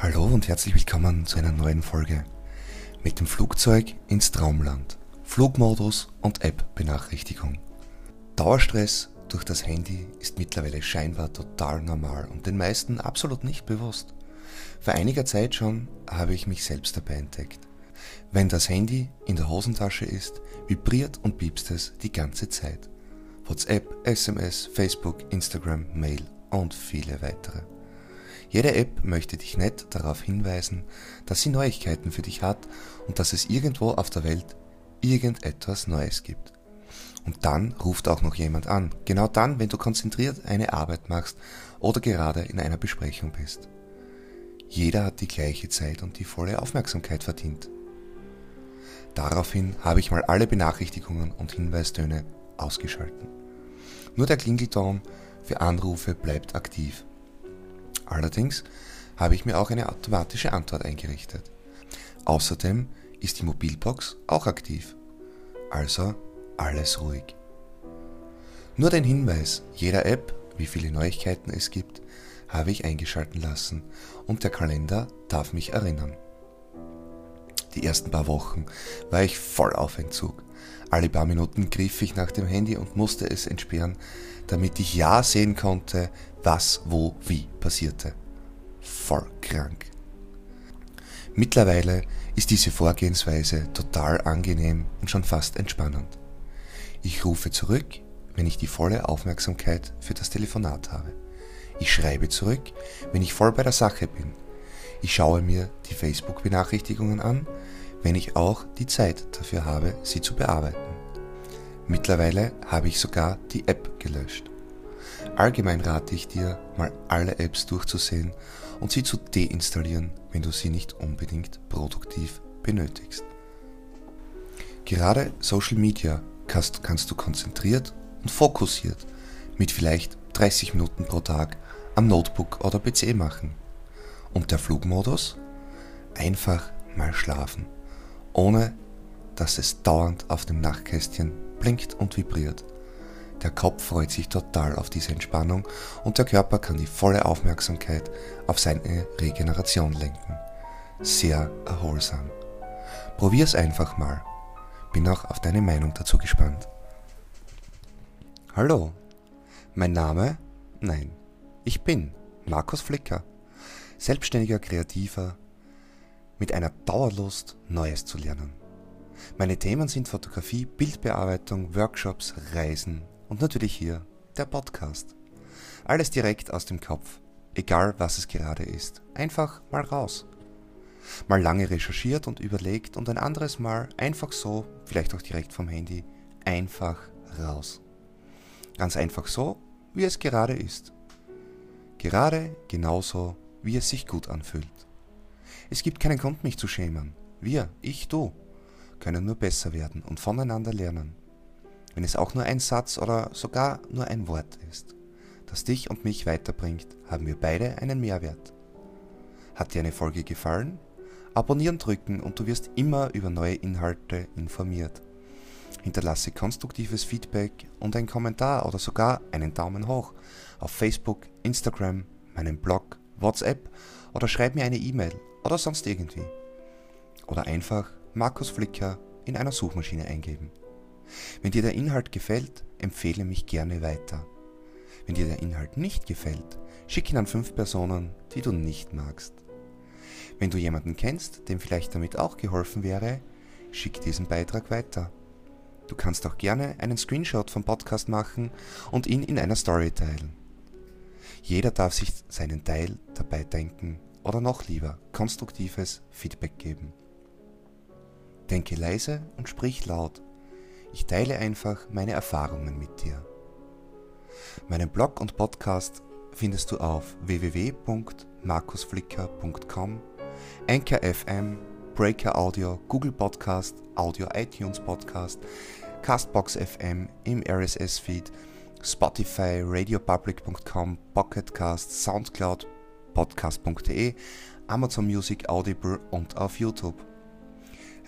Hallo und herzlich willkommen zu einer neuen Folge. Mit dem Flugzeug ins Traumland. Flugmodus und App-Benachrichtigung. Dauerstress durch das Handy ist mittlerweile scheinbar total normal und den meisten absolut nicht bewusst. Vor einiger Zeit schon habe ich mich selbst dabei entdeckt. Wenn das Handy in der Hosentasche ist, vibriert und piepst es die ganze Zeit. WhatsApp, SMS, Facebook, Instagram, Mail und viele weitere. Jede App möchte dich nett darauf hinweisen, dass sie Neuigkeiten für dich hat und dass es irgendwo auf der Welt irgendetwas Neues gibt. Und dann ruft auch noch jemand an, genau dann, wenn du konzentriert eine Arbeit machst oder gerade in einer Besprechung bist. Jeder hat die gleiche Zeit und die volle Aufmerksamkeit verdient. Daraufhin habe ich mal alle Benachrichtigungen und Hinweistöne ausgeschalten. Nur der Klingelton für Anrufe bleibt aktiv. Allerdings habe ich mir auch eine automatische Antwort eingerichtet. Außerdem ist die Mobilbox auch aktiv. Also alles ruhig. Nur den Hinweis jeder App, wie viele Neuigkeiten es gibt, habe ich eingeschalten lassen und der Kalender darf mich erinnern. Die ersten paar Wochen war ich voll auf Entzug. Alle paar Minuten griff ich nach dem Handy und musste es entsperren, damit ich ja sehen konnte, was, wo, wie passierte. Voll krank. Mittlerweile ist diese Vorgehensweise total angenehm und schon fast entspannend. Ich rufe zurück, wenn ich die volle Aufmerksamkeit für das Telefonat habe. Ich schreibe zurück, wenn ich voll bei der Sache bin. Ich schaue mir die Facebook-Benachrichtigungen an, wenn ich auch die Zeit dafür habe, sie zu bearbeiten. Mittlerweile habe ich sogar die App gelöscht. Allgemein rate ich dir, mal alle Apps durchzusehen und sie zu deinstallieren, wenn du sie nicht unbedingt produktiv benötigst. Gerade Social Media kannst, kannst du konzentriert und fokussiert mit vielleicht 30 Minuten pro Tag am Notebook oder PC machen. Und der Flugmodus? Einfach mal schlafen, ohne dass es dauernd auf dem Nachtkästchen blinkt und vibriert. Der Kopf freut sich total auf diese Entspannung und der Körper kann die volle Aufmerksamkeit auf seine Regeneration lenken. Sehr erholsam. Probier's einfach mal. Bin auch auf deine Meinung dazu gespannt. Hallo, mein Name? Nein, ich bin Markus Flicker, selbstständiger Kreativer mit einer Dauerlust, Neues zu lernen. Meine Themen sind Fotografie, Bildbearbeitung, Workshops, Reisen und natürlich hier der Podcast. Alles direkt aus dem Kopf, egal was es gerade ist. Einfach mal raus. Mal lange recherchiert und überlegt und ein anderes Mal einfach so, vielleicht auch direkt vom Handy, einfach raus. Ganz einfach so, wie es gerade ist. Gerade genauso, wie es sich gut anfühlt. Es gibt keinen Grund, mich zu schämen. Wir, ich, du, können nur besser werden und voneinander lernen wenn es auch nur ein Satz oder sogar nur ein Wort ist, das dich und mich weiterbringt, haben wir beide einen Mehrwert. Hat dir eine Folge gefallen? Abonnieren drücken und du wirst immer über neue Inhalte informiert. Hinterlasse konstruktives Feedback und einen Kommentar oder sogar einen Daumen hoch auf Facebook, Instagram, meinem Blog, WhatsApp oder schreib mir eine E-Mail oder sonst irgendwie. Oder einfach Markus Flicker in einer Suchmaschine eingeben. Wenn dir der Inhalt gefällt, empfehle mich gerne weiter. Wenn dir der Inhalt nicht gefällt, schick ihn an fünf Personen, die du nicht magst. Wenn du jemanden kennst, dem vielleicht damit auch geholfen wäre, schick diesen Beitrag weiter. Du kannst auch gerne einen Screenshot vom Podcast machen und ihn in einer Story teilen. Jeder darf sich seinen Teil dabei denken oder noch lieber konstruktives Feedback geben. Denke leise und sprich laut ich teile einfach meine Erfahrungen mit dir. Meinen Blog und Podcast findest du auf www.markusflicker.com, Anchor FM, Breaker Audio, Google Podcast, Audio iTunes Podcast, Castbox FM im RSS Feed, Spotify, radiopublic.com, Pocketcast, Soundcloud, podcast.de, Amazon Music, Audible und auf YouTube.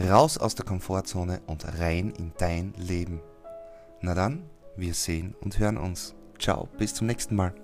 Raus aus der Komfortzone und rein in dein Leben. Na dann, wir sehen und hören uns. Ciao, bis zum nächsten Mal.